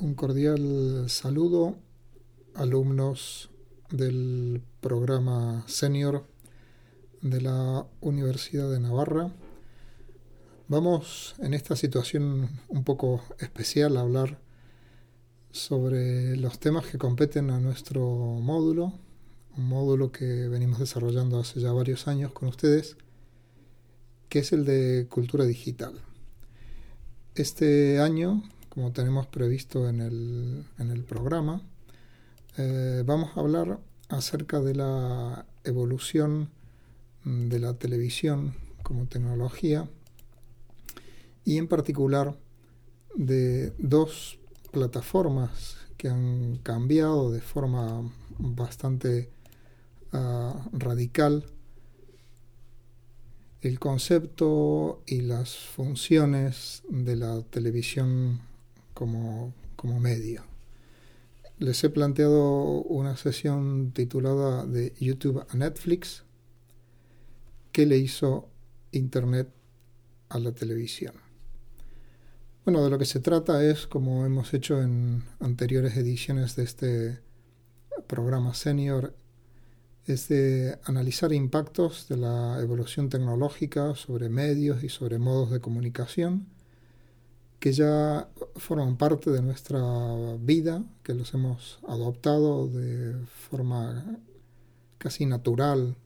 Un cordial saludo, alumnos del programa senior de la Universidad de Navarra. Vamos en esta situación un poco especial a hablar sobre los temas que competen a nuestro módulo, un módulo que venimos desarrollando hace ya varios años con ustedes, que es el de cultura digital. Este año como tenemos previsto en el, en el programa, eh, vamos a hablar acerca de la evolución de la televisión como tecnología y en particular de dos plataformas que han cambiado de forma bastante ah, radical el concepto y las funciones de la televisión como, medio. Les he planteado una sesión titulada de YouTube a Netflix, ¿qué le hizo Internet a la televisión? Bueno, de lo que se trata es, como hemos hecho en anteriores ediciones de este programa senior, es de analizar impactos de la evolución tecnológica sobre medios y sobre modos de comunicación que ya forman parte de nuestra vida, que los hemos adoptado de forma casi natural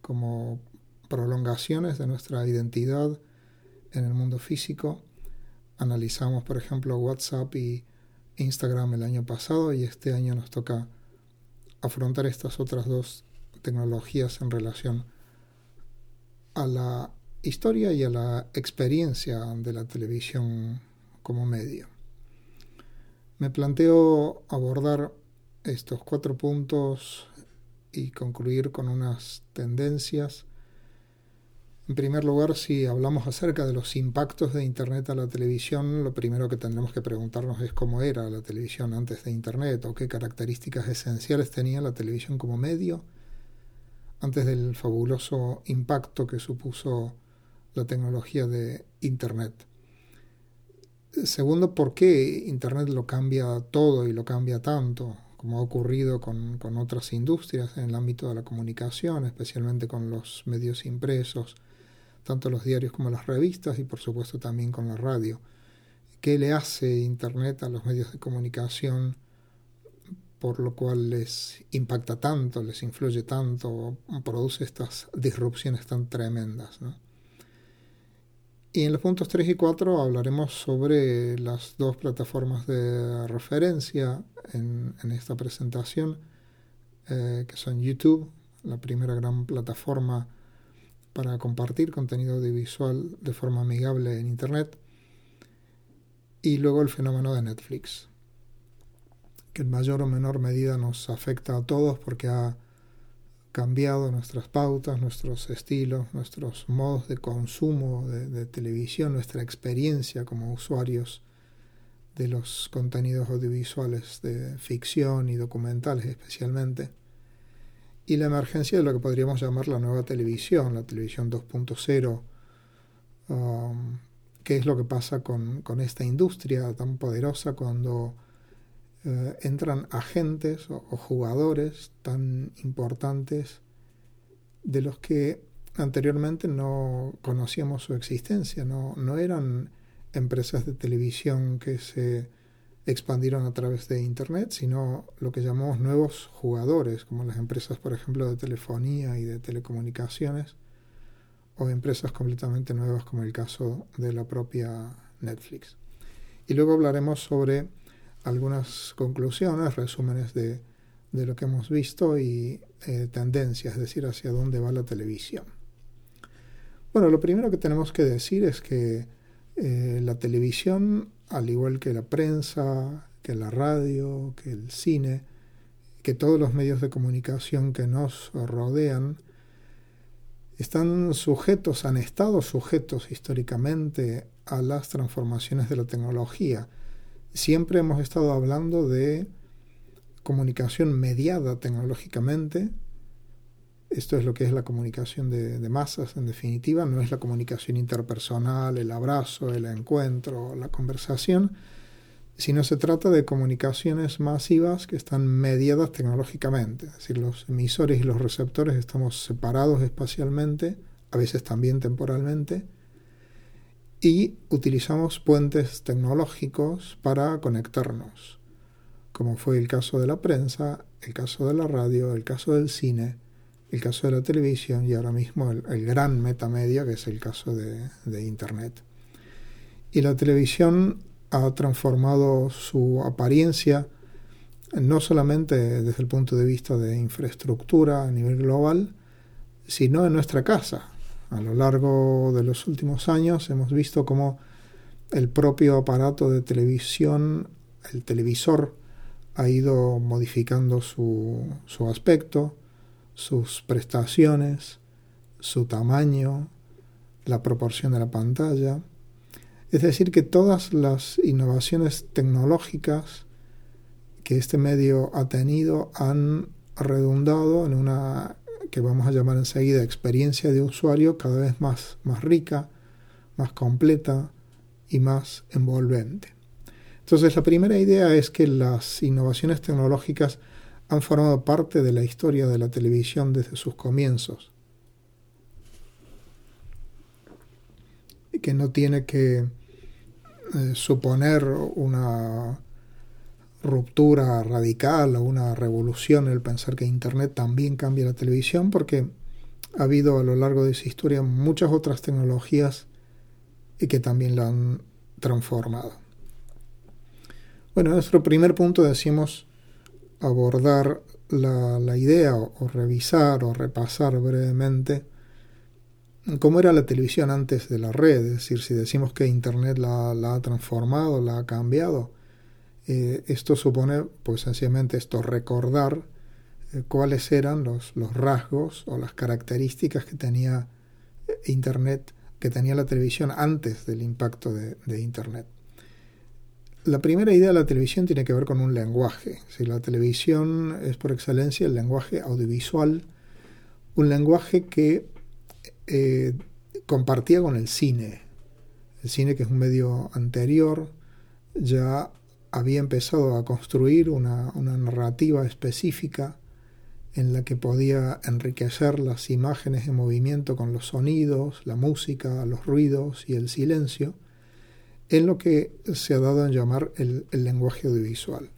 como prolongaciones de nuestra identidad en el mundo físico. Analizamos, por ejemplo, WhatsApp y Instagram el año pasado y este año nos toca afrontar estas otras dos tecnologías en relación a la historia y a la experiencia de la televisión como medio. Me planteo abordar estos cuatro puntos y concluir con unas tendencias. En primer lugar, si hablamos acerca de los impactos de Internet a la televisión, lo primero que tendremos que preguntarnos es cómo era la televisión antes de Internet o qué características esenciales tenía la televisión como medio antes del fabuloso impacto que supuso la tecnología de Internet. Segundo, ¿por qué Internet lo cambia todo y lo cambia tanto? como ha ocurrido con, con, otras industrias en el ámbito de la comunicación, especialmente con los medios impresos, tanto los diarios como las revistas y por supuesto también con la radio. ¿Qué le hace Internet a los medios de comunicación por lo cual les impacta tanto, les influye tanto, produce estas disrupciones tan tremendas? Y en los puntos 3 y 4 hablaremos sobre las dos plataformas de referencia en, esta presentación, eh, que son YouTube, la primera gran plataforma para compartir contenido audiovisual de forma amigable en Internet, y luego el fenómeno de Netflix, que en mayor o menor medida nos afecta a todos porque ha cambiado nuestras pautas, nuestros estilos, nuestros modos de consumo de, televisión, nuestra experiencia como usuarios de los contenidos audiovisuales de ficción y documentales especialmente, y la emergencia de lo que podríamos llamar la nueva televisión, la televisión 2.0, um, qué es lo que pasa con, con esta industria tan poderosa cuando eh, entran agentes o, jugadores tan importantes de los que anteriormente no conocíamos su existencia, no, no eran empresas de televisión que se expandieron a través de Internet, sino lo que llamamos nuevos jugadores, como las empresas, por ejemplo, de telefonía y de telecomunicaciones, o empresas completamente nuevas como el caso de la propia Netflix. Y luego hablaremos sobre algunas conclusiones, resúmenes de, lo que hemos visto y eh, tendencias, es decir, hacia dónde va la televisión. Bueno, lo primero que tenemos que decir es que eh, la televisión, al igual que la prensa, que la radio, que el cine, que todos los medios de comunicación que nos rodean, están sujetos, han estado sujetos históricamente a las transformaciones de la tecnología siempre hemos estado hablando de comunicación mediada tecnológicamente. Esto es lo que es la comunicación de, masas, en definitiva, no es la comunicación interpersonal, el abrazo, el encuentro, la conversación, sino se trata de comunicaciones masivas que están mediadas tecnológicamente, es decir, los emisores y los receptores estamos separados espacialmente, a veces también temporalmente, y utilizamos puentes tecnológicos para conectarnos, como fue el caso de la prensa, el caso de la radio, el caso del cine, el caso de la televisión y ahora mismo el, gran metamedia que es el caso de, de Internet. Y la televisión ha transformado su apariencia no solamente desde el punto de vista de infraestructura a nivel global, sino en nuestra casa. A lo largo de los últimos años hemos visto cómo el propio aparato de televisión, el televisor, ha ido modificando su, su aspecto, sus prestaciones, su tamaño, la proporción de la pantalla. Es decir, que todas las innovaciones tecnológicas que este medio ha tenido han redundado en una que vamos a llamar enseguida experiencia de usuario cada vez más, más rica, más completa y más envolvente. Entonces la primera idea es que las innovaciones tecnológicas han formado parte de la historia de la televisión desde sus comienzos. Y que no tiene que eh, suponer una ruptura radical o una revolución el pensar que Internet también cambia la televisión, porque ha habido a lo largo de su historia muchas otras tecnologías y que también la han transformado. Bueno, nuestro primer punto decimos abordar la, idea o, revisar o repasar brevemente cómo era la televisión antes de la red, es decir, si decimos que Internet la, ha transformado, la ha cambiado, eh, esto supone, pues sencillamente esto, recordar eh, cuáles eran los, los, rasgos o las características que tenía eh, Internet, que tenía la televisión antes del impacto de, Internet. La primera idea de la televisión tiene que ver con un lenguaje. Si la televisión es por excelencia el lenguaje audiovisual, un lenguaje que compartía con el cine. El cine, que es un medio anterior, ya había empezado a construir una, una narrativa específica en la que podía enriquecer las imágenes en movimiento con los sonidos, la música, los ruidos y el silencio en lo que se ha dado en llamar el, lenguaje audiovisual.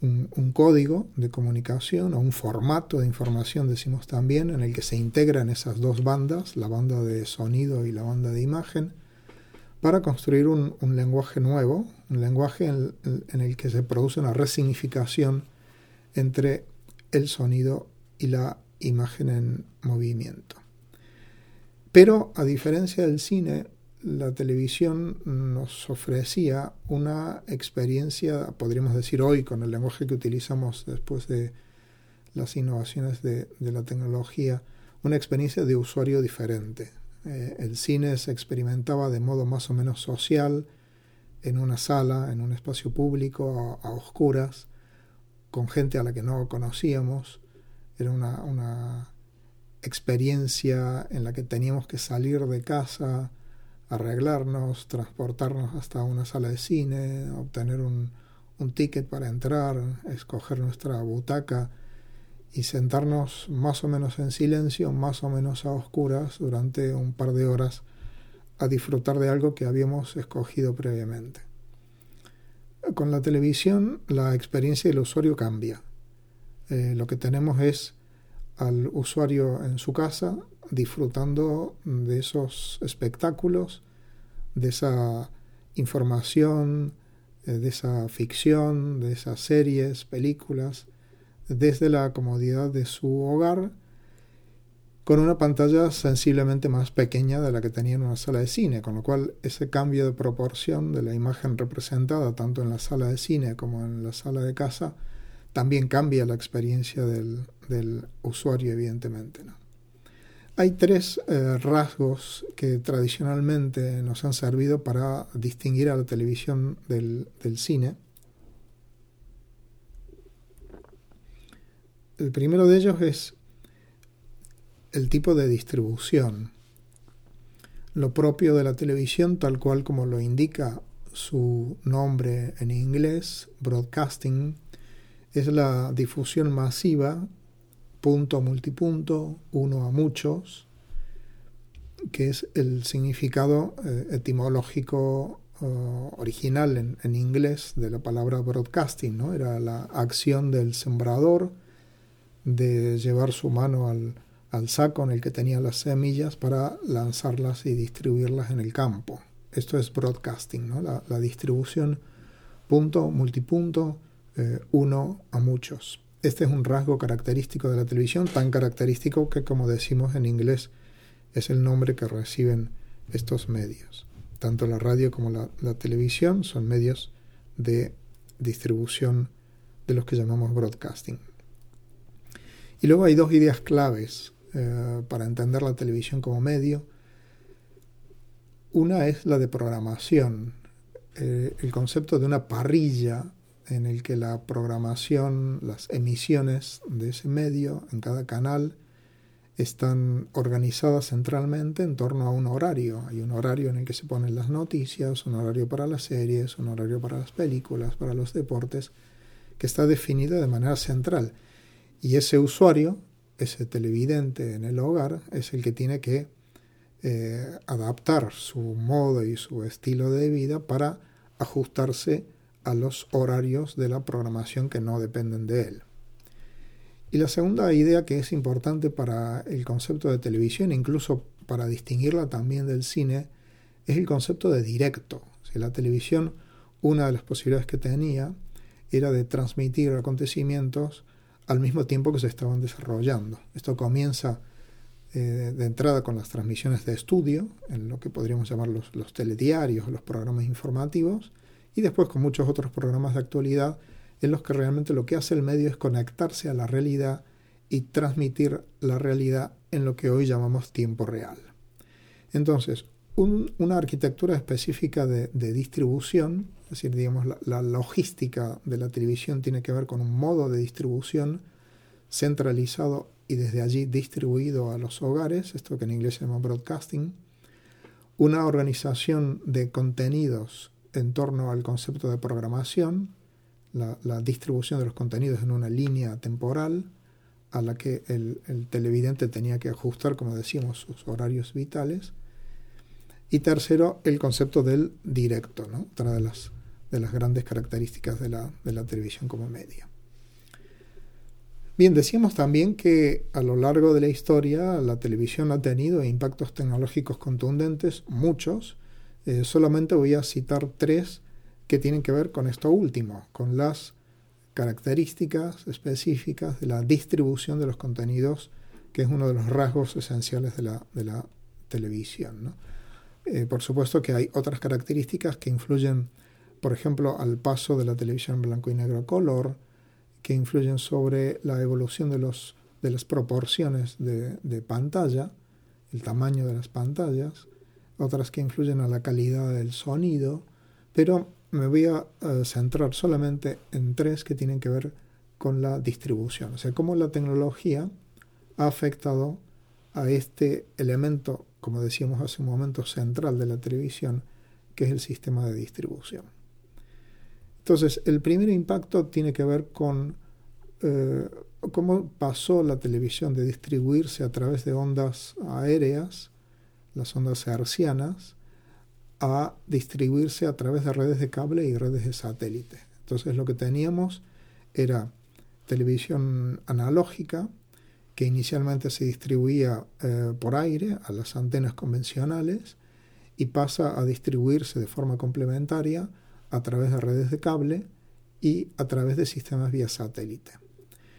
Un, código de comunicación o un formato de información, decimos también, en el que se integran esas dos bandas, la banda de sonido y la banda de imagen, para construir un, lenguaje nuevo, un lenguaje en, el que se produce una resignificación entre el sonido y la imagen en movimiento. Pero a diferencia del cine, la televisión nos ofrecía una experiencia, podríamos decir hoy con el lenguaje que utilizamos después de las innovaciones de, la tecnología, una experiencia de usuario diferente. Eh, el cine se experimentaba de modo más o menos social, en una sala, en un espacio público, a, oscuras, con gente a la que no conocíamos. Era una, una experiencia en la que teníamos que salir de casa, arreglarnos, transportarnos hasta una sala de cine, obtener un, un ticket para entrar, escoger nuestra butaca y sentarnos más o menos en silencio, más o menos a oscuras durante un par de horas a disfrutar de algo que habíamos escogido previamente. Con la televisión la experiencia del usuario cambia. Eh, lo que tenemos es al usuario en su casa disfrutando de esos espectáculos, de esa información, eh, de esa ficción, de esas series, películas, desde la comodidad de su hogar, con una pantalla sensiblemente más pequeña de la que tenía en una sala de cine, con lo cual ese cambio de proporción de la imagen representada tanto en la sala de cine como en la sala de casa también cambia la experiencia del, del usuario, evidentemente. ¿no? Hay tres eh, rasgos que tradicionalmente nos han servido para distinguir a la televisión del, cine. El primero de ellos es el tipo de distribución. Lo propio de la televisión, tal cual como lo indica su nombre en inglés, broadcasting, es la difusión masiva, punto multipunto, uno a muchos, que es el significado eh, etimológico original en, en, inglés de la palabra broadcasting, ¿no? Era la acción del sembrador de llevar su mano al, al saco en el que tenía las semillas para lanzarlas y distribuirlas en el campo. Esto es broadcasting, ¿no? la, distribución punto, multipunto, eh, uno a muchos. Este es un rasgo característico de la televisión, tan característico que, como decimos en inglés, es el nombre que reciben estos medios. Tanto la radio como la, televisión son medios de distribución de los que llamamos broadcasting. Y luego hay dos ideas claves eh, para entender la televisión como medio una es la de programación, eh, el concepto de una parrilla en el que la programación, las emisiones de ese medio en cada canal están organizadas centralmente en torno a un horario. Hay un horario en el que se ponen las noticias, un horario para las series, un horario para las películas, para los deportes, que está definido de manera central. Y ese usuario, ese televidente en el hogar, es el que tiene que eh, adaptar su modo y su estilo de vida para ajustarse a los horarios de la programación que no dependen de él. Y la segunda idea que es importante para el concepto de televisión, incluso para distinguirla también del cine, es el concepto de directo. Si la televisión, una de las posibilidades que tenía era de transmitir acontecimientos al mismo tiempo que se estaban desarrollando. Esto comienza eh, de entrada con las transmisiones de estudio, en lo que podríamos llamar los, los telediarios, los programas informativos, y después con muchos otros programas de actualidad en los que realmente lo que hace el medio es conectarse a la realidad y transmitir la realidad en lo que hoy llamamos tiempo real. Entonces, una arquitectura específica de, distribución, es decir, digamos, la, logística de la televisión tiene que ver con un modo de distribución centralizado y desde allí distribuido a los hogares, esto que en inglés se llama broadcasting, una organización de contenidos en torno al concepto de programación, la, distribución de los contenidos en una línea temporal a la que el, televidente tenía que ajustar, como decimos, sus horarios vitales. Y tercero, el concepto del directo, ¿no? otra de las, de las grandes características de la, de la televisión como media. Bien, decíamos también que a lo largo de la historia la televisión ha tenido impactos tecnológicos contundentes, muchos. Eh, solamente voy a citar tres que tienen que ver con esto último, con las características específicas de la distribución de los contenidos, que es uno de los rasgos esenciales de la, de la televisión. Eh, por supuesto que hay otras características que influyen, por ejemplo, al paso de la televisión blanco y negro a color, que influyen sobre la evolución de las proporciones de, pantalla, el tamaño de las pantallas, otras que influyen a la calidad del sonido, pero me voy a centrar solamente en tres que tienen que ver con la distribución, o sea, cómo la tecnología ha afectado a este elemento, como decíamos hace un momento, central de la televisión, que es el sistema de distribución. Entonces, el primer impacto tiene que ver con eh, cómo pasó la televisión de distribuirse a través de ondas aéreas, las ondas hercianas, a distribuirse a través de redes de cable y redes de satélite. Entonces, lo que teníamos era televisión analógica, que inicialmente se distribuía eh, por aire a las antenas convencionales y pasa a distribuirse de forma complementaria a través de redes de cable y a través de sistemas vía satélite.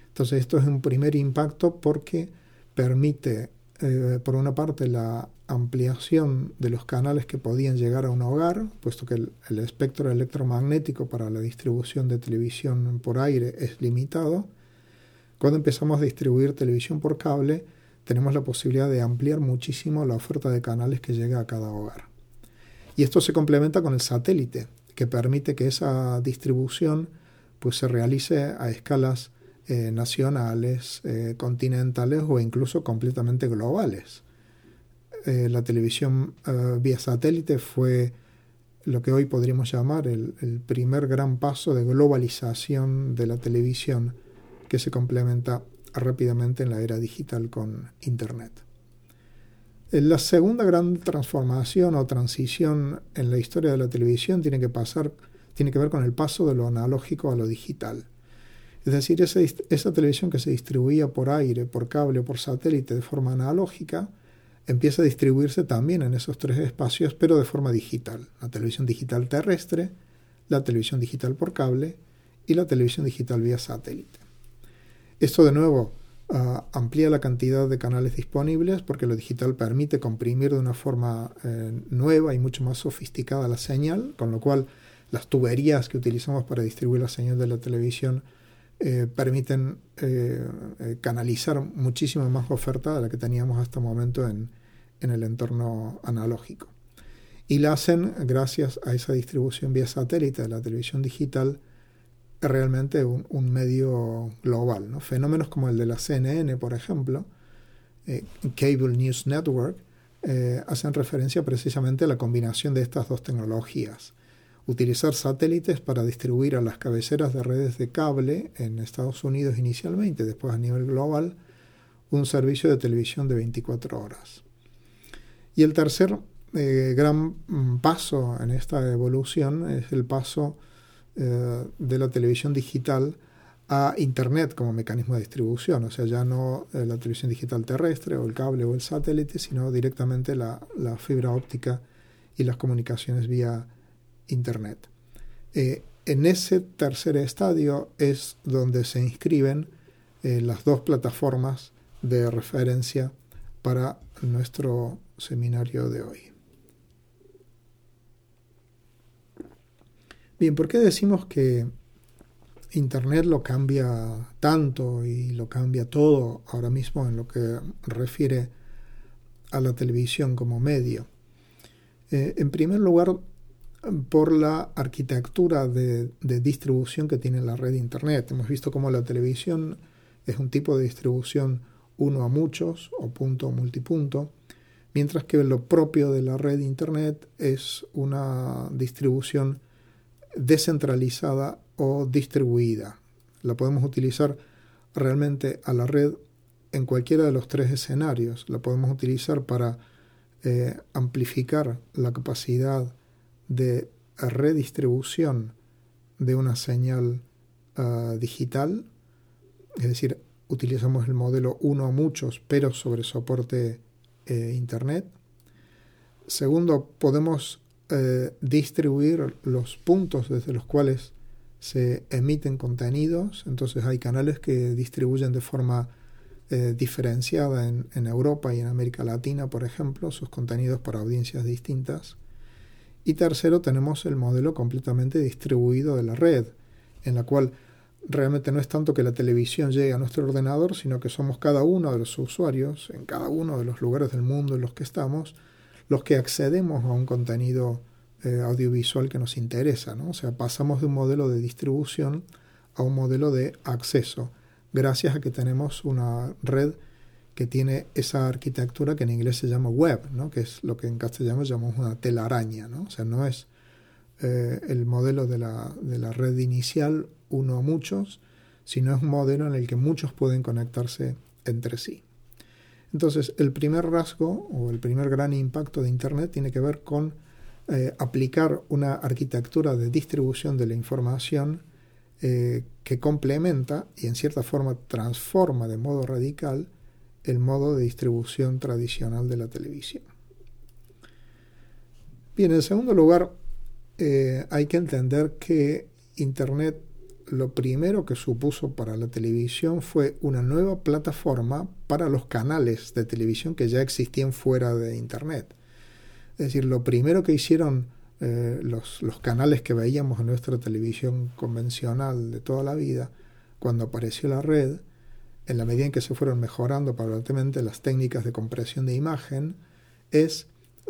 Entonces esto es un primer impacto porque permite, eh, por una parte, la ampliación de los canales que podían llegar a un hogar, puesto que el, espectro electromagnético para la distribución de televisión por aire es limitado. Cuando empezamos a distribuir televisión por cable, tenemos la posibilidad de ampliar muchísimo la oferta de canales que llega a cada hogar. Y esto se complementa con el satélite, que permite que esa distribución pues, se realice a escalas eh, nacionales, eh, continentales o incluso completamente globales. Eh, la televisión vía satélite fue lo que hoy podríamos llamar el, el primer gran paso de globalización de la televisión que se complementa rápidamente en la era digital con Internet. La segunda gran transformación o transición en la historia de la televisión tiene que pasar, tiene que ver con el paso de lo analógico a lo digital. Es decir, esa, esa televisión que se distribuía por aire, por cable o por satélite de forma analógica, empieza a distribuirse también en esos tres espacios, pero de forma digital. La televisión digital terrestre, la televisión digital por cable y la televisión digital vía satélite. Esto de nuevo ah, amplía la cantidad de canales disponibles porque lo digital permite comprimir de una forma eh, nueva y mucho más sofisticada la señal, con lo cual las tuberías que utilizamos para distribuir la señal de la televisión eh, permiten eh, canalizar muchísima más oferta de la que teníamos hasta el momento en, en el entorno analógico. Y la hacen gracias a esa distribución vía satélite de la televisión digital realmente un, medio global. ¿no? Fenómenos como el de la CNN, por ejemplo, eh, Cable News Network, eh, hacen referencia precisamente a la combinación de estas dos tecnologías. Utilizar satélites para distribuir a las cabeceras de redes de cable en Estados Unidos inicialmente, después a nivel global, un servicio de televisión de 24 horas. Y el tercer eh, gran mm, paso en esta evolución es el paso eh, de la televisión digital a Internet como mecanismo de distribución, o sea, ya no eh, la televisión digital terrestre o el cable o el satélite, sino directamente la, fibra óptica y las comunicaciones vía Internet. Eh, en ese tercer estadio es donde se inscriben las dos plataformas de referencia para nuestro seminario de hoy. Bien, ¿por qué decimos que Internet lo cambia tanto y lo cambia todo ahora mismo en lo que refiere a la televisión como medio? Eh, en primer lugar, por la arquitectura de, distribución que tiene la red Internet. Hemos visto cómo la televisión es un tipo de distribución uno a muchos o punto multipunto, mientras que lo propio de la red Internet es una distribución descentralizada o distribuida. La podemos utilizar realmente a la red en cualquiera de los tres escenarios. La podemos utilizar para eh, amplificar la capacidad de redistribución de una señal ah, digital, es decir, utilizamos el modelo uno a muchos, pero sobre soporte eh, Internet. Segundo, podemos eh, distribuir los puntos desde los cuales se emiten contenidos. Entonces hay canales que distribuyen de forma eh, diferenciada en, en, Europa y en América Latina, por ejemplo, sus contenidos para audiencias distintas. Y tercero, tenemos el modelo completamente distribuido de la red, en la cual realmente no es tanto que la televisión llegue a nuestro ordenador, sino que somos cada uno de los usuarios, en cada uno de los lugares del mundo en los que estamos, los que accedemos a un contenido eh, audiovisual que nos interesa. ¿no? O sea, pasamos de un modelo de distribución a un modelo de acceso, gracias a que tenemos una red que tiene esa arquitectura que en inglés se llama web, ¿no? que es lo que en castellano llamamos una telaraña. ¿no? O sea, no es eh, el modelo de la, de la red inicial uno a muchos, sino es un modelo en el que muchos pueden conectarse entre sí. Entonces, el primer rasgo o el primer gran impacto de Internet tiene que ver con eh, aplicar una arquitectura de distribución de la información eh, que complementa y en cierta forma transforma de modo radical el modo de distribución tradicional de la televisión. Bien, en segundo lugar, eh, hay que entender que Internet lo primero que supuso para la televisión fue una nueva plataforma para los canales de televisión que ya existían fuera de Internet. Es decir, lo primero que hicieron eh, los, los, canales que veíamos en nuestra televisión convencional de toda la vida, cuando apareció la red, en la medida en que se fueron mejorando paulatinamente las técnicas de compresión de imagen, es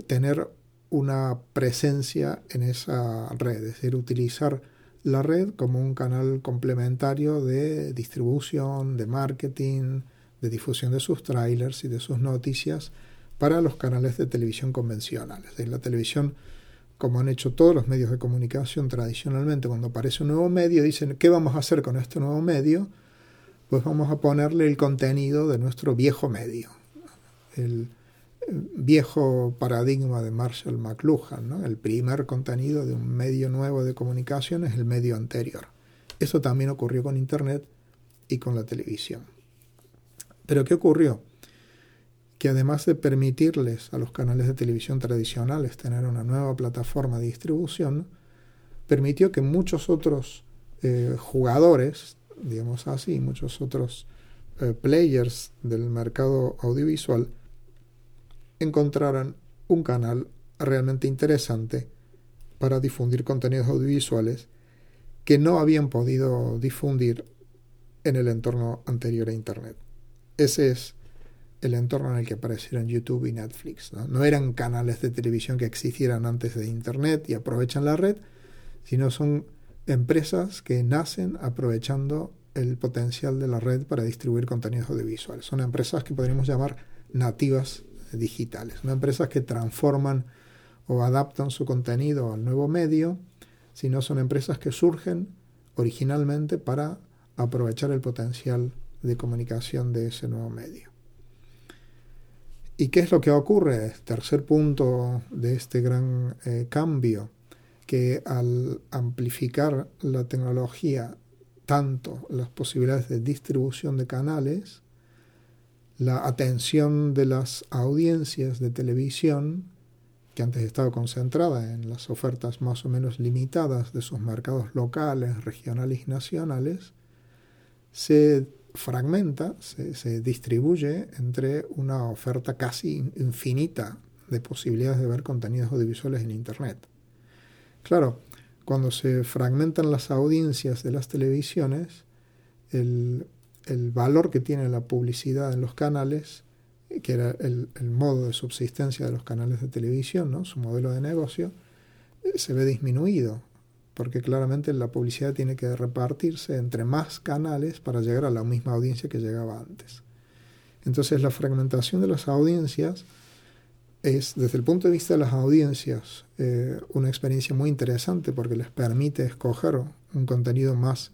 tener una presencia en esa red, es decir, utilizar la red como un canal complementario de distribución, de marketing, de difusión de sus trailers y de sus noticias para los canales de televisión convencionales. En la televisión como han hecho todos los medios de comunicación tradicionalmente, cuando aparece un nuevo medio, dicen, ¿qué vamos a hacer con este nuevo medio? Pues vamos a ponerle el contenido de nuestro viejo medio. Viejo paradigma de Marshall McLuhan, el primer contenido de un medio nuevo de comunicación es el medio anterior. Eso también ocurrió con Internet y con la televisión. Pero ¿qué ocurrió? que además de permitirles a los canales de televisión tradicionales tener una nueva plataforma de distribución, permitió que muchos otros eh, jugadores, digamos así, muchos otros eh, players del mercado audiovisual, encontraran un canal realmente interesante para difundir contenidos audiovisuales que no habían podido difundir en el entorno anterior a Internet. Ese es el entorno en el que aparecieron YouTube y Netflix. ¿no? eran canales de televisión que existieran antes de Internet y aprovechan la red, sino son empresas que nacen aprovechando el potencial de la red para distribuir contenidos audiovisuales. Son empresas que podríamos llamar nativas digitales, no empresas que transforman o adaptan su contenido al nuevo medio, sino son empresas que surgen originalmente para aprovechar el potencial de comunicación de ese nuevo medio. ¿Y qué es lo que ocurre? Tercer punto de este gran eh, cambio, que al amplificar la tecnología tanto las posibilidades de distribución de canales, la atención de las audiencias de televisión, que antes estaba concentrada en las ofertas más o menos limitadas de sus mercados locales, regionales y nacionales, se fragmenta, se, distribuye entre una oferta casi infinita de posibilidades de ver contenidos audiovisuales en Internet. Claro, cuando se fragmentan las audiencias de las televisiones, el, valor que tiene la publicidad en los canales, que era el, modo de subsistencia de los canales de televisión, ¿no? su modelo de negocio, eh, se ve disminuido porque claramente la publicidad tiene que repartirse entre más canales para llegar a la misma audiencia que llegaba antes. Entonces la fragmentación de las audiencias es, desde el punto de vista de las audiencias, eh, una experiencia muy interesante porque les permite escoger un contenido más,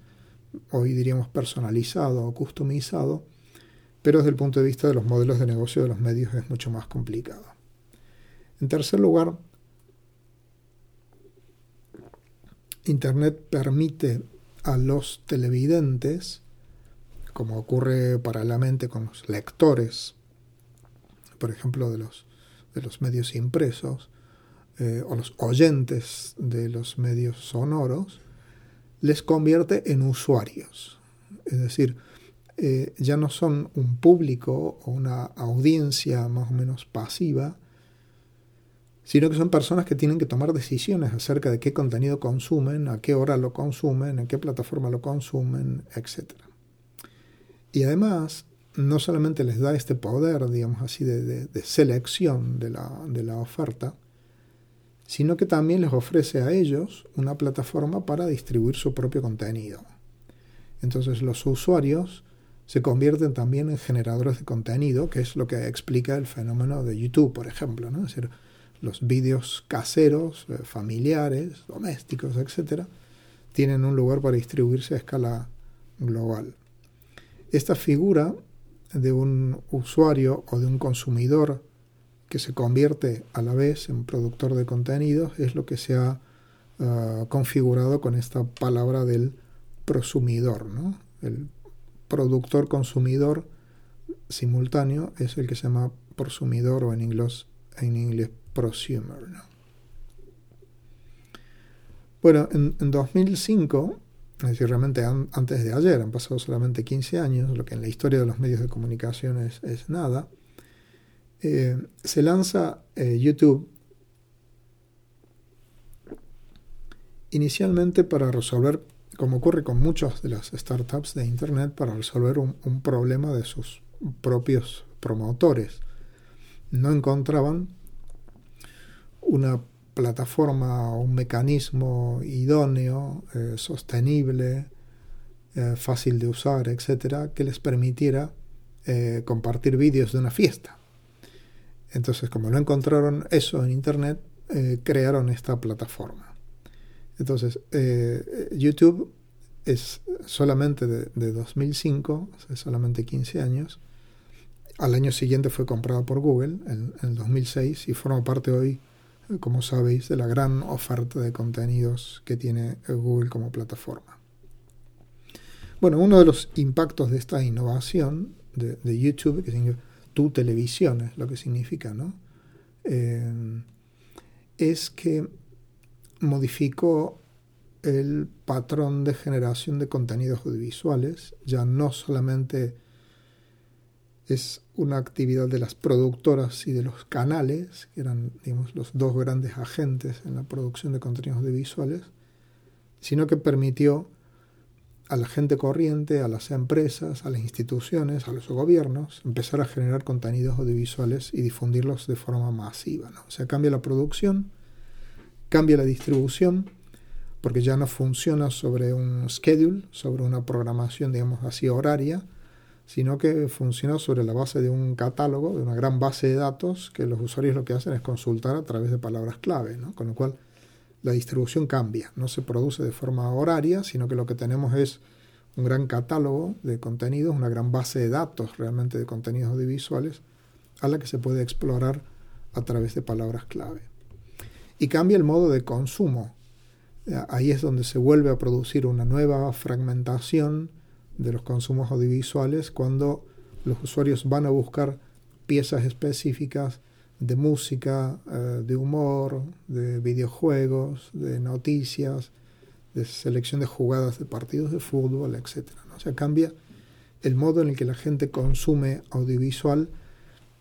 hoy diríamos, personalizado o customizado, pero desde el punto de vista de los modelos de negocio de los medios es mucho más complicado. En tercer lugar, Internet permite a los televidentes, como ocurre paralelamente con los lectores, por ejemplo, de los, de los medios impresos, eh, o los oyentes de los medios sonoros, les convierte en usuarios. Es decir, eh, ya no son un público o una audiencia más o menos pasiva, sino que son personas que tienen que tomar decisiones acerca de qué contenido consumen, a qué hora lo consumen, en qué plataforma lo consumen, etc. Y además, no solamente les da este poder, digamos así, de, selección de la, de la oferta, sino que también les ofrece a ellos una plataforma para distribuir su propio contenido. Entonces los usuarios se convierten también en generadores de contenido, que es lo que explica el fenómeno de YouTube, por ejemplo. ¿no? Es decir, los vídeos caseros, eh, familiares, domésticos, etc., tienen un lugar para distribuirse a escala global. Esta figura de un usuario o de un consumidor que se convierte a la vez en productor de contenidos es lo que se ha ah, configurado con esta palabra del prosumidor. ¿no? El productor consumidor simultáneo es el que se llama prosumidor o en inglés, en inglés prosumer. Bueno, en, 2005, es decir, realmente antes de ayer, han pasado solamente 15 años, lo que en la historia de los medios de comunicación es, nada, eh, se lanza eh, YouTube inicialmente para resolver, como ocurre con muchas de las startups de Internet, para resolver un problema de sus propios promotores. No encontraban una plataforma o un mecanismo idóneo, eh, sostenible, fácil de usar, etcétera, que les permitiera compartir vídeos de una fiesta. Entonces, como no encontraron eso en Internet, eh, crearon esta plataforma. Entonces, eh, YouTube es solamente de, 2005, hace solamente 15 años. Al año siguiente fue comprado por Google, en, el 2006, y forma parte hoy, como sabéis, de la gran oferta de contenidos que tiene Google como plataforma. Bueno, uno de los impactos de esta innovación de, YouTube, que significa tu televisión, es lo que significa, ¿no? Eh, es que modificó el patrón de generación de contenidos audiovisuales, ya no solamente es una actividad de las productoras y de los canales, que eran digamos, los dos grandes agentes en la producción de contenidos audiovisuales, sino que permitió a la gente corriente, a las empresas, a las instituciones, a los gobiernos, empezar a generar contenidos audiovisuales y difundirlos de forma masiva. ¿no? O sea, cambia la producción, cambia la distribución, porque ya no funciona sobre un schedule, sobre una programación, digamos así, horaria, sino que funciona sobre la base de un catálogo, de una gran base de datos, que los usuarios lo que hacen es consultar a través de palabras clave, ¿no? con lo cual la distribución cambia, no se produce de forma horaria, sino que lo que tenemos es un gran catálogo de contenidos, una gran base de datos realmente de contenidos audiovisuales a la que se puede explorar a través de palabras clave. Y cambia el modo de consumo. Ahí es donde se vuelve a producir una nueva fragmentación de los consumos audiovisuales cuando los usuarios van a buscar piezas específicas de música, eh, de humor, de videojuegos, de noticias, de selección de jugadas de partidos de fútbol, etc. O sea, cambia el modo en el que la gente consume audiovisual,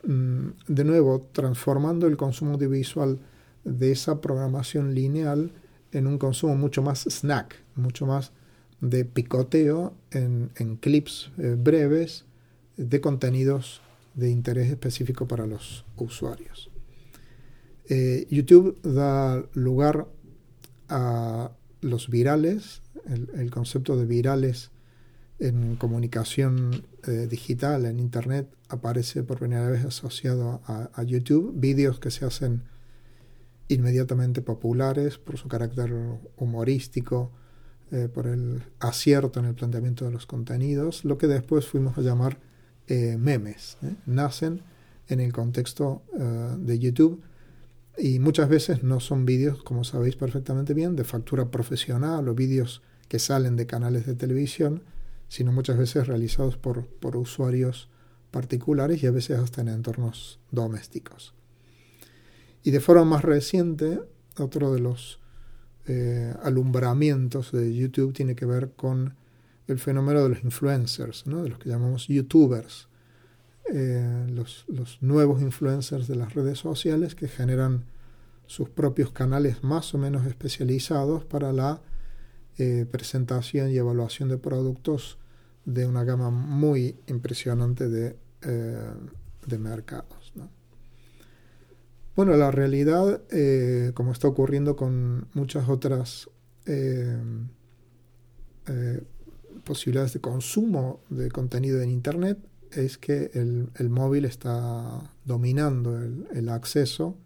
mm, de nuevo, transformando el consumo audiovisual de esa programación lineal en un consumo mucho más snack, mucho más de picoteo en, clips eh, breves de contenidos de interés específico para los usuarios. Eh, YouTube da lugar a los virales, el, concepto de virales en comunicación eh, digital, en Internet, aparece por primera vez asociado a, YouTube, vídeos que se hacen inmediatamente populares por su carácter humorístico, eh, por el acierto en el planteamiento de los contenidos, lo que después fuimos a llamar eh, memes. ¿eh? Nacen en el contexto eh, de YouTube y muchas veces no son vídeos, como sabéis perfectamente bien, de factura profesional o vídeos que salen de canales de televisión, sino muchas veces realizados por, por usuarios particulares y a veces hasta en entornos domésticos. Y de forma más reciente, otro de los alumbramientos de YouTube tiene que ver con el fenómeno de los influencers, de los que llamamos youtubers, eh, los, nuevos influencers de las redes sociales que generan sus propios canales más o menos especializados para la eh, presentación y evaluación de productos de una gama muy impresionante de, eh, de mercados. ¿no? Bueno, la realidad, como está ocurriendo con muchas otras posibilidades de consumo de contenido en Internet es que el, móvil está dominando el, acceso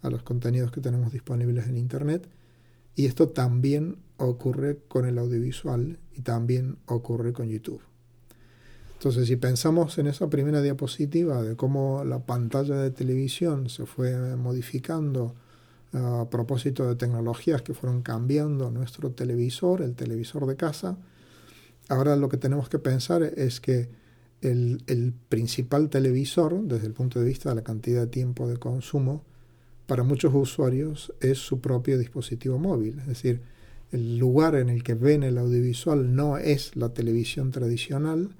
a los contenidos que tenemos disponibles en Internet y esto también ocurre con el audiovisual y también ocurre con YouTube. Entonces, si pensamos en esa primera diapositiva de cómo la pantalla de televisión se fue modificando a propósito de tecnologías que fueron cambiando nuestro televisor, el televisor de casa, Ahora lo que tenemos que pensar es que el, principal televisor, desde el punto de vista de la cantidad de tiempo de consumo, para muchos usuarios es su propio dispositivo móvil. Es decir, el lugar en el que ven el audiovisual no es la televisión tradicional,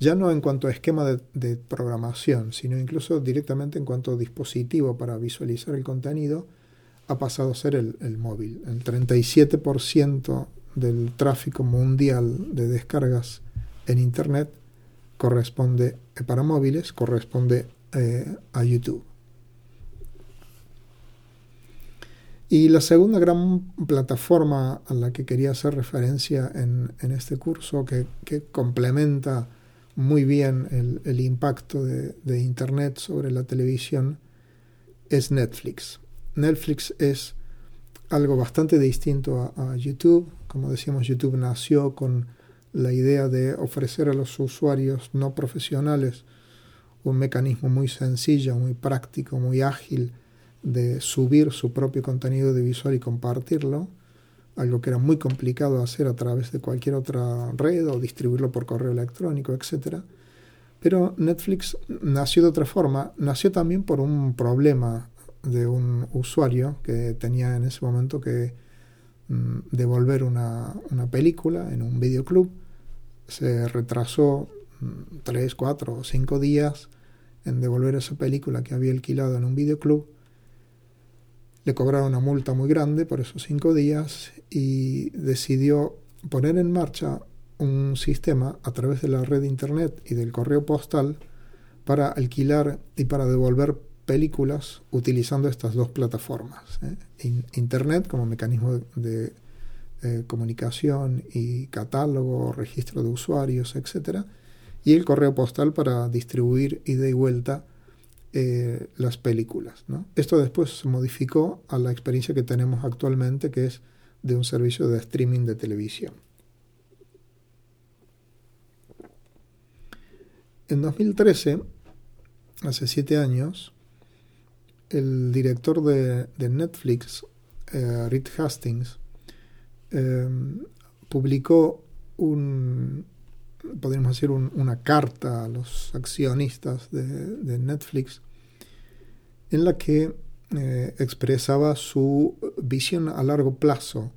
ya no en cuanto a esquema de, programación, sino incluso directamente en cuanto a dispositivo para visualizar el contenido, ha pasado a ser el, el móvil. El 37% del tráfico mundial de descargas en Internet corresponde eh, para móviles corresponde eh, a YouTube. Y la segunda gran plataforma a la que quería hacer referencia en, este curso, que, complementa muy bien el, impacto de, Internet sobre la televisión, es Netflix. Netflix es algo bastante distinto a, YouTube. Como decíamos, YouTube nació con la idea de ofrecer a los usuarios no profesionales un mecanismo muy sencillo, muy práctico, muy ágil de subir su propio contenido de visual y compartirlo, algo que era muy complicado hacer a través de cualquier otra red o distribuirlo por correo electrónico, etc. Pero Netflix nació de otra forma, nació también por un problema de un usuario que tenía en ese momento que mm, devolver una, una, película en un videoclub. Se retrasó mm, tres, cuatro o cinco días en devolver esa película que había alquilado en un videoclub. Le cobraron una multa muy grande por esos cinco días y decidió poner en marcha un sistema a través de la red internet y del correo postal para alquilar y para devolver películas utilizando estas dos plataformas. ¿eh? Internet como mecanismo de eh, comunicación y catálogo, registro de usuarios, etc. Y el correo postal para distribuir ida y vuelta eh, las películas. Esto después se modificó a la experiencia que tenemos actualmente, que es de un servicio de streaming de televisión. En 2013, hace siete años, el director de, Netflix, eh, Reed Hastings, eh, publicó un, podríamos decir, una carta a los accionistas de, Netflix en la que eh, expresaba su visión a largo plazo,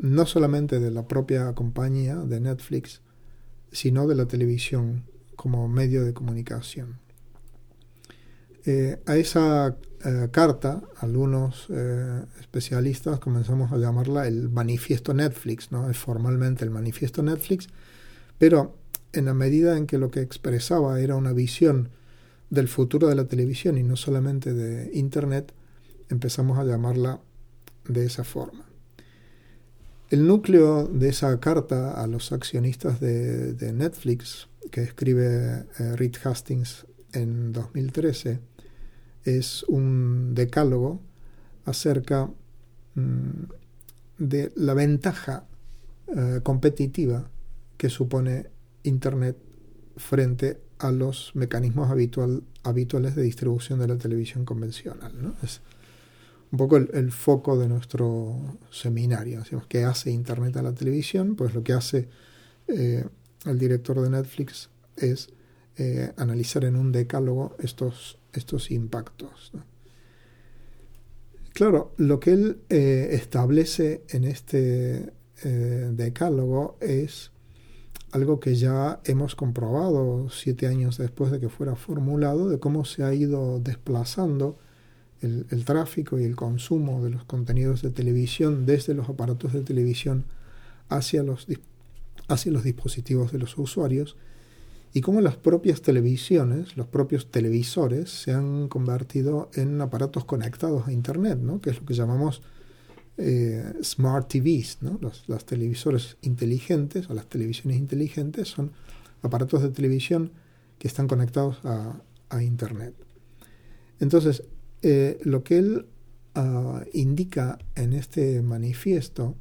no solamente de la propia compañía de Netflix, sino de la televisión como medio de comunicación. Eh, a esa eh, carta, algunos eh, especialistas comenzamos a llamarla el manifiesto Netflix, ¿no? es formalmente el manifiesto Netflix, pero en la medida en que lo que expresaba era una visión del futuro de la televisión y no solamente de Internet, empezamos a llamarla de esa forma. El núcleo de esa carta a los accionistas de, Netflix, que escribe Reed Hastings en 2013, es un decálogo acerca mm, de la ventaja eh, competitiva que supone Internet frente a los mecanismos habitual, habituales de distribución de la televisión convencional. Es un poco el, foco de nuestro seminario. Decimos, ¿Qué hace Internet a la televisión? Pues lo que hace eh, el director de Netflix es eh, analizar en un decálogo estos estos impactos. Claro, lo que él eh, establece en este eh, decálogo es algo que ya hemos comprobado siete años después de que fuera formulado, de cómo se ha ido desplazando el, el tráfico y el consumo de los contenidos de televisión desde los aparatos de televisión hacia los, hacia los dispositivos de los usuarios y cómo las propias televisiones, los propios televisores se han convertido en aparatos conectados a Internet, ¿no? que es lo que llamamos eh, smart TVs. ¿no? Los, las televisores inteligentes o las televisiones inteligentes son aparatos de televisión que están conectados a, Internet. Entonces, eh, lo que él ah, indica en este manifiesto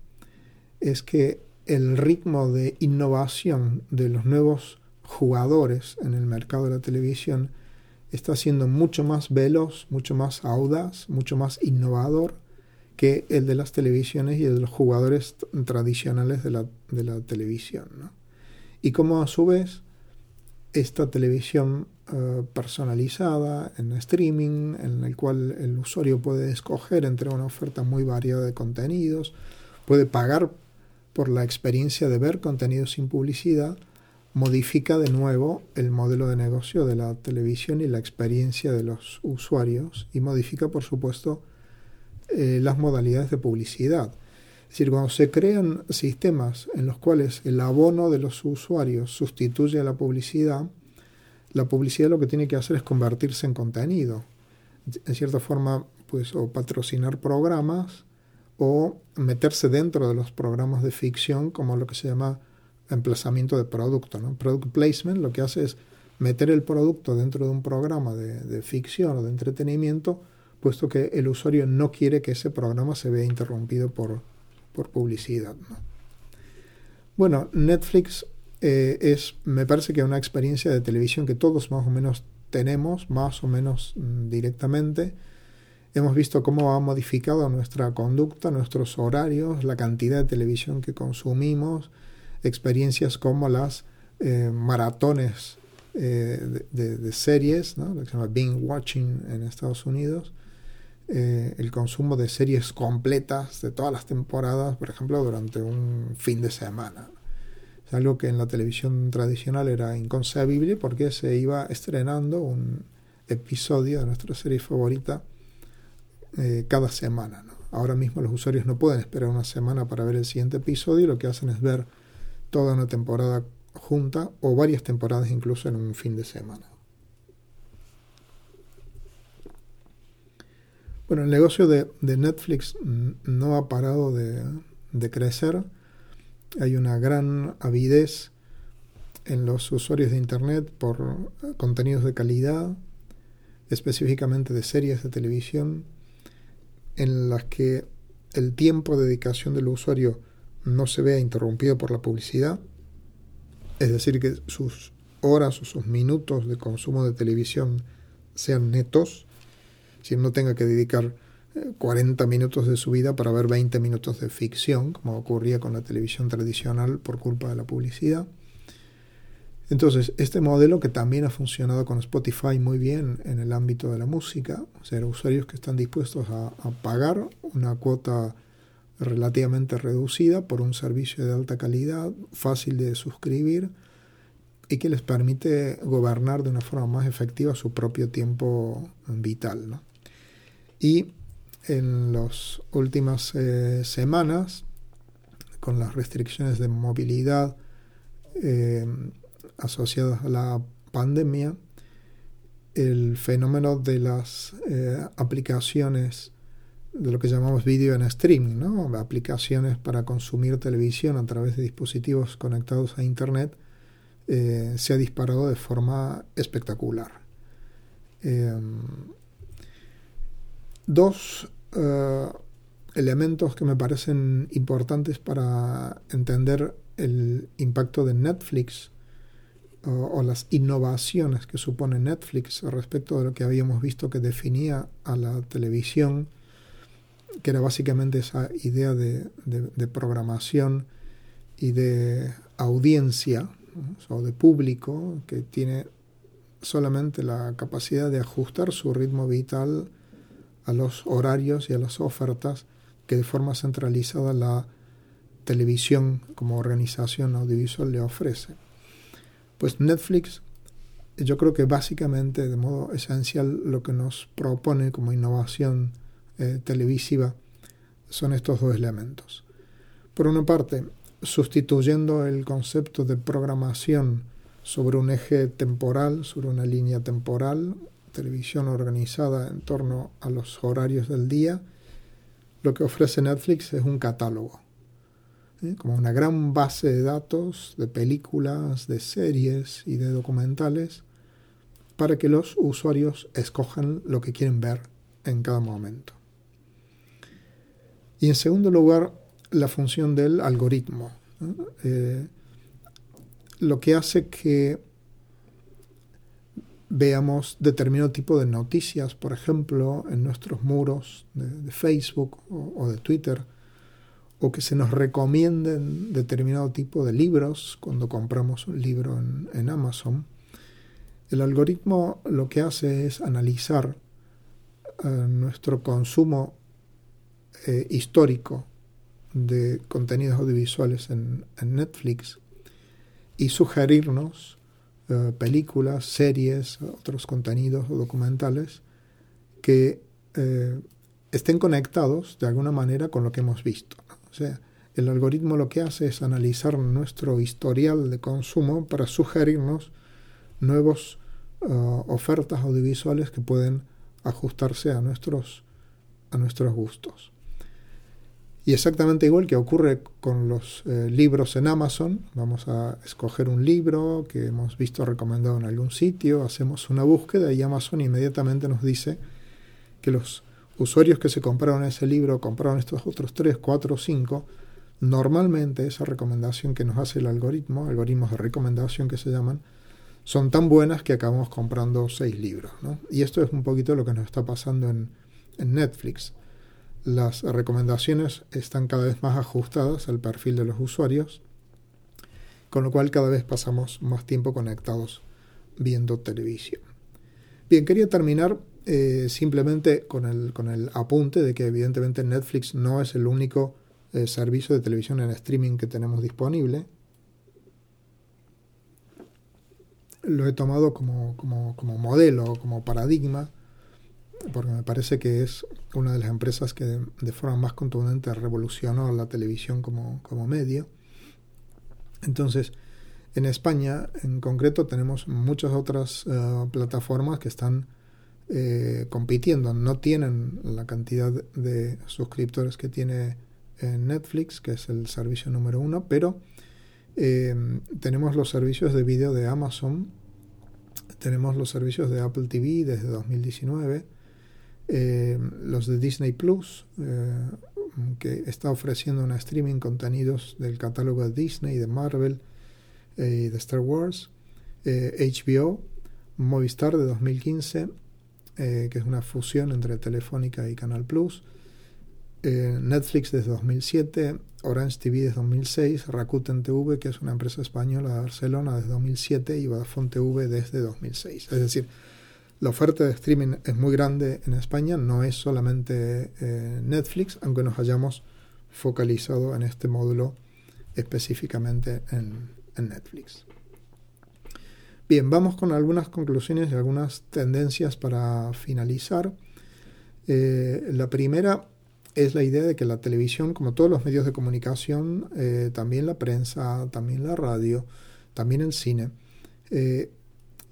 es que el ritmo de innovación de los nuevos jugadores en el mercado de la televisión está siendo mucho más veloz, mucho más audaz, mucho más innovador que el de las televisiones y el de los jugadores tradicionales de la, de la televisión. Y como a su vez esta televisión eh, personalizada en streaming, en el cual el usuario puede escoger entre una oferta muy variada de contenidos, puede pagar por la experiencia de ver contenidos sin publicidad, modifica de nuevo el modelo de negocio de la televisión y la experiencia de los usuarios y modifica, por supuesto, eh, las modalidades de publicidad. Es decir, cuando se crean sistemas en los cuales el abono de los usuarios sustituye a la publicidad, la publicidad lo que tiene que hacer es convertirse en contenido. En cierta forma, pues, o patrocinar programas o meterse dentro de los programas de ficción como lo que se llama emplazamiento de producto. ¿no? Product placement lo que hace es meter el producto dentro de un programa de, ficción o de entretenimiento puesto que el usuario no quiere que ese programa se vea interrumpido por, publicidad. Bueno, Netflix eh, es, me parece que una experiencia de televisión que todos más o menos tenemos, más o menos mm, directamente. Hemos visto cómo ha modificado nuestra conducta, nuestros horarios, la cantidad de televisión que consumimos, experiencias como las eh, maratones eh, de, series, lo que se llama binge watching en Estados Unidos, eh, el consumo de series completas de todas las temporadas, por ejemplo, durante un fin de semana. Es algo que en la televisión tradicional era inconcebible porque se iba estrenando un episodio de nuestra serie favorita cada semana. Ahora mismo los usuarios no pueden esperar una semana para ver el siguiente episodio lo que hacen es ver toda una temporada junta o varias temporadas incluso en un fin de semana. Bueno, el negocio de, Netflix no ha parado de, de, crecer. Hay una gran avidez en los usuarios de Internet por contenidos de calidad, específicamente de series de televisión, en las que el tiempo de dedicación del usuario no se vea interrumpido por la publicidad, es decir, que sus horas o sus minutos de consumo de televisión sean netos, si no tenga que dedicar 40 eh, minutos de su vida para ver 20 minutos de ficción, como ocurría con la televisión tradicional por culpa de la publicidad. Entonces, este modelo que también ha funcionado con Spotify muy bien en el ámbito de la música, o sea, usuarios que están dispuestos a, a pagar una cuota relativamente reducida por un servicio de alta calidad, fácil de suscribir y que les permite gobernar de una forma más efectiva su propio tiempo vital. Y en las últimas eh, semanas, con las restricciones de movilidad eh, asociadas a la pandemia, el fenómeno de las eh, aplicaciones de lo que llamamos video en streaming, ¿no? aplicaciones para consumir televisión a través de dispositivos conectados a Internet, eh, se ha disparado de forma espectacular. Em, dos eh, elementos que me parecen importantes para entender el impacto de Netflix o, las innovaciones que supone Netflix respecto de lo que habíamos visto que definía a la televisión que era básicamente esa idea de, programación y de audiencia, o de público, que tiene solamente la capacidad de ajustar su ritmo vital a los horarios y a las ofertas que de forma centralizada la televisión como organización audiovisual le ofrece. Pues Netflix yo creo que básicamente de modo esencial lo que nos propone como innovación eh, televisiva son estos dos elementos. Por una parte, sustituyendo el concepto de programación sobre un eje temporal, sobre una línea temporal, televisión organizada en torno a los horarios del día, lo que ofrece Netflix es un catálogo, como una gran base de datos de películas, de series y de documentales para que los usuarios escojan lo que quieren ver en cada momento. Y en segundo lugar, la función del algoritmo, eh, lo que hace que veamos determinado tipo de noticias, por ejemplo, en nuestros muros de, Facebook o, de Twitter, o que se nos recomienden determinado tipo de libros cuando compramos un libro en, Amazon. El algoritmo lo que hace es analizar eh, nuestro consumo eh, histórico de contenidos audiovisuales en, Netflix y sugerirnos eh, películas, series, otros contenidos o documentales que eh, estén conectados de alguna manera con lo que hemos visto. O sea, el algoritmo lo que hace es analizar nuestro historial de consumo para sugerirnos nuevas ofertas audiovisuales que pueden ajustarse a nuestros, a nuestros gustos. Y exactamente igual que ocurre con los eh, libros en Amazon, vamos a escoger un libro que hemos visto recomendado en algún sitio, hacemos una búsqueda y Amazon inmediatamente nos dice que los usuarios que se compraron ese libro, compraron estos otros 3, 4 o 5, normalmente esa recomendación que nos hace el algoritmo, algoritmos de recomendación que se llaman, son tan buenas que acabamos comprando 6 libros. Y esto es un poquito lo que nos está pasando en, en Netflix. Las recomendaciones están cada vez más ajustadas al perfil de los usuarios, con lo cual cada vez pasamos más tiempo conectados viendo televisión. Bien, quería terminar eh, simplemente con el, con el apunte de que evidentemente Netflix no es el único eh, servicio de televisión en streaming que tenemos disponible. Lo he tomado como, como, como modelo, como paradigma, porque me parece que es una de las empresas que de, forma más contundente revolucionó la televisión como, como medio. Entonces, en España, en concreto, tenemos muchas otras eh, plataformas que están eh, compitiendo. No tienen la cantidad de suscriptores que tiene eh, Netflix, que es el servicio número uno, pero tenemos los servicios de vídeo de Amazon, tenemos los servicios de Apple TV desde 2019, los de Disney Plus, que está ofreciendo una streaming contenidos del catálogo de Disney, de Marvel, eh, de Star Wars, HBO, eh, Movistar de 2015, eh, que es una fusión entre Telefónica y Canal Plus, Netflix desde 2007, Orange TV desde 2006, Rakuten TV, que es una empresa española de Barcelona desde 2007, y Vodafone TV desde 2006. Es decir, la oferta de streaming es muy grande en España, no es solamente Netflix, aunque nos hayamos focalizado en este módulo específicamente en, Netflix. Bien, vamos con algunas conclusiones y algunas tendencias para finalizar. Eh, la primera es la idea de que la televisión, como todos los medios de comunicación, eh, también la prensa, también la radio, también el cine, eh,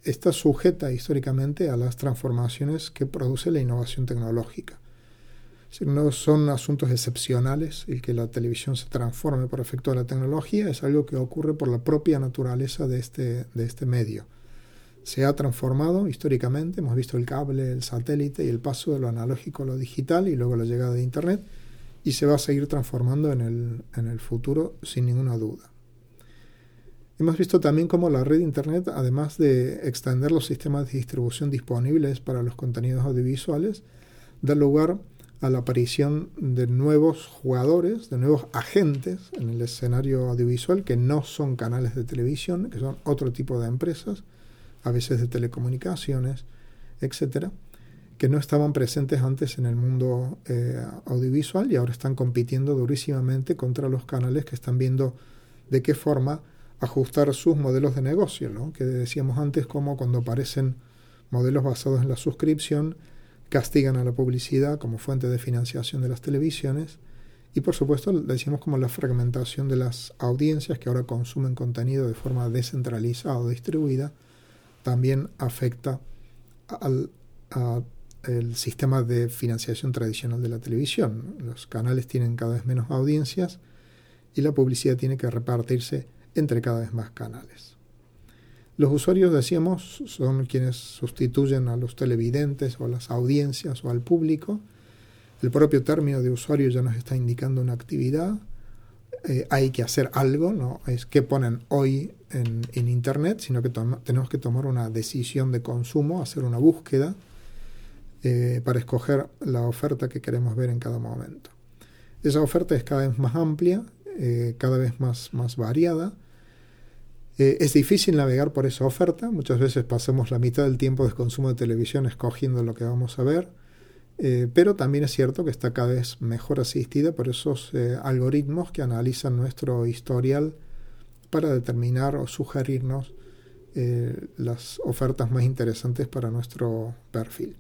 está sujeta históricamente a las transformaciones que produce la innovación tecnológica no son asuntos excepcionales el que la televisión se transforme por efecto de la tecnología, es algo que ocurre por la propia naturaleza de este, de este medio. Se ha transformado históricamente, hemos visto el cable, el satélite y el paso de lo analógico a lo digital y luego la llegada de Internet y se va a seguir transformando en el, en el futuro sin ninguna duda. Hemos visto también cómo la red Internet, además de extender los sistemas de distribución disponibles para los contenidos audiovisuales, da lugar a la aparición de nuevos jugadores, de nuevos agentes en el escenario audiovisual que no son canales de televisión, que son otro tipo de empresas, a veces de telecomunicaciones, etcétera, que no estaban presentes antes en el mundo eh, audiovisual y ahora están compitiendo durísimamente contra los canales que están viendo de qué forma ajustar sus modelos de negocio, ¿no? que decíamos antes como cuando aparecen modelos basados en la suscripción, castigan a la publicidad como fuente de financiación de las televisiones y por supuesto decimos como la fragmentación de las audiencias que ahora consumen contenido de forma descentralizada o distribuida también afecta al sistema de financiación tradicional de la televisión. Los canales tienen cada vez menos audiencias y la publicidad tiene que repartirse entre cada vez más canales. Los usuarios, decíamos, son quienes sustituyen a los televidentes o a las audiencias o al público. El propio término de usuario ya nos está indicando una actividad. Eh, hay que hacer algo, no es que ponen hoy en, Internet, sino que tenemos que tomar una decisión de consumo, hacer una búsqueda eh, para escoger la oferta que queremos ver en cada momento. Esa oferta es cada vez más amplia, eh, cada vez más, más variada. Eh, es difícil navegar por esa oferta, muchas veces pasamos la mitad del tiempo de consumo de televisión escogiendo lo que vamos a ver, eh, pero también es cierto que está cada vez mejor asistida por esos algoritmos que analizan nuestro historial para determinar o sugerirnos las ofertas más interesantes para nuestro perfil.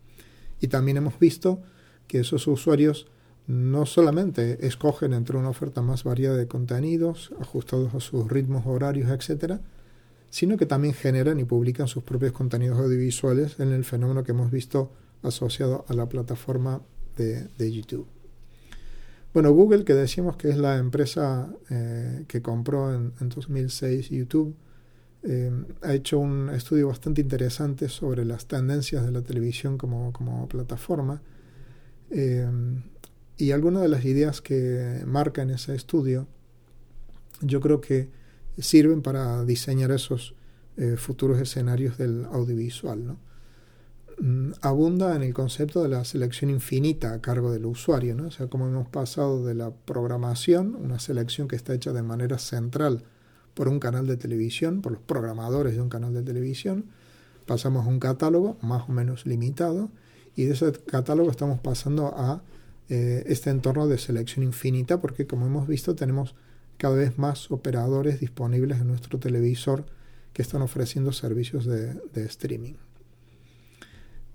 Y también hemos visto que esos usuarios no solamente escogen entre una oferta más variada de contenidos, ajustados a sus ritmos horarios, etc., sino que también generan y publican sus propios contenidos audiovisuales en el fenómeno que hemos visto asociado a la plataforma de, YouTube. Bueno, Google, que decimos que es la empresa eh, que compró en, 2006 YouTube, eh, ha hecho un estudio bastante interesante sobre las tendencias de la televisión como, como plataforma y algunas de las ideas que marca en ese estudio, yo creo que sirven para diseñar esos futuros escenarios del audiovisual. ¿no? Mm, abunda en el concepto de la selección infinita a cargo del usuario, ¿no? O sea, como hemos pasado de la programación, una selección que está hecha de manera central por un canal de televisión, por los programadores de un canal de televisión, pasamos a un catálogo más o menos limitado y de ese catálogo estamos pasando a eh, este entorno de selección infinita porque como hemos visto tenemos cada vez más operadores disponibles en nuestro televisor que están ofreciendo servicios de streaming.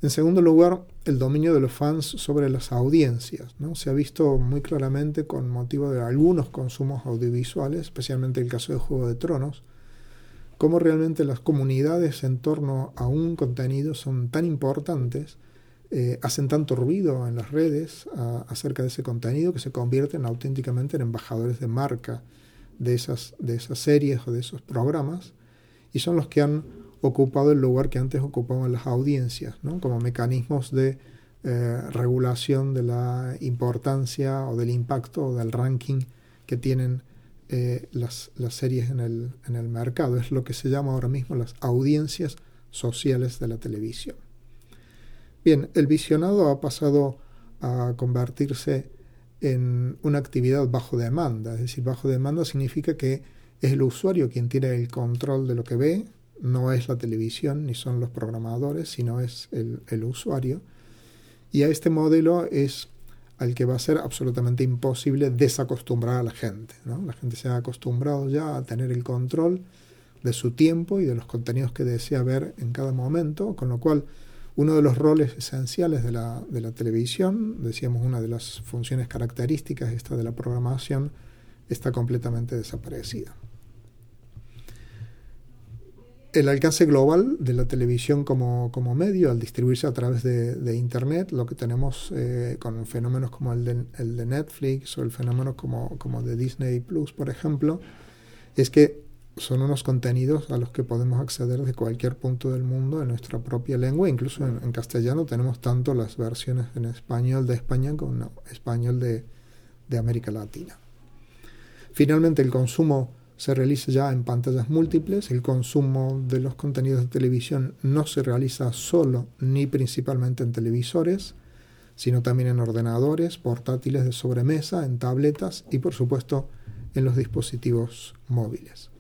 En segundo lugar, el dominio de los fans sobre las audiencias. ¿no? Se ha visto muy claramente con motivo de algunos consumos audiovisuales, especialmente el caso de Juego de Tronos, cómo realmente las comunidades en torno a un contenido son tan importantes, eh, hacen tanto ruido en las redes acerca de ese contenido que se convierten auténticamente en embajadores de marca de esas, de esas series o de esos programas y son los que han ocupado el lugar que antes ocupaban las audiencias, ¿no? como mecanismos de eh, regulación de la importancia o del impacto o del ranking que tienen eh, las, las, series en el, en el mercado. Es lo que se llama ahora mismo las audiencias sociales de la televisión. Bien, el visionado ha pasado a convertirse en una actividad bajo demanda, es decir, bajo demanda significa que es el usuario quien tiene el control de lo que ve, no es la televisión ni son los programadores, sino es el, usuario. Y a este modelo es al que va a ser absolutamente imposible desacostumbrar a la gente. La gente se ha acostumbrado ya a tener el control de su tiempo y de los contenidos que desea ver en cada momento, con lo cual uno de los roles esenciales de la, de la televisión, decíamos una de las funciones características esta de la programación, está completamente desaparecida. El alcance global de la televisión como, medio, al distribuirse a través de, Internet, lo que tenemos eh, con fenómenos como el de, el de, Netflix o el fenómeno como, como de Disney Plus, por ejemplo, es que son unos contenidos a los que podemos acceder de cualquier punto del mundo en nuestra propia lengua, incluso en, castellano tenemos tanto las versiones en español de España como en español de, de América Latina. Finalmente, el consumo se realiza ya en pantallas múltiples. El consumo de los contenidos de televisión no se realiza solo ni principalmente en televisores, sino también en ordenadores, portátiles de sobremesa, en tabletas y por supuesto en los dispositivos móviles.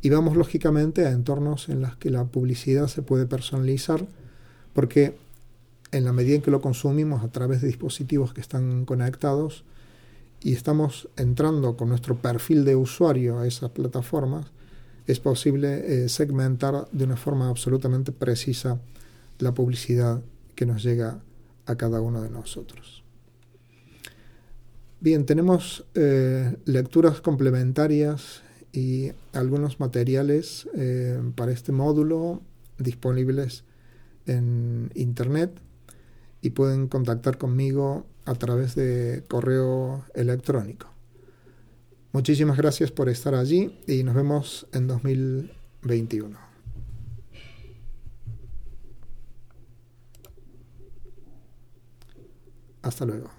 Y vamos lógicamente a entornos en los que la publicidad se puede personalizar porque en la medida en que lo consumimos a través de dispositivos que están conectados, y estamos entrando con nuestro perfil de usuario a esas plataformas, es posible eh, segmentar de una forma absolutamente precisa la publicidad que nos llega a cada uno de nosotros. Bien, tenemos eh, lecturas complementarias y algunos materiales eh, para este módulo disponibles en Internet y pueden contactar conmigo a través de correo electrónico. Muchísimas gracias por estar allí y nos vemos en 2021. Hasta luego.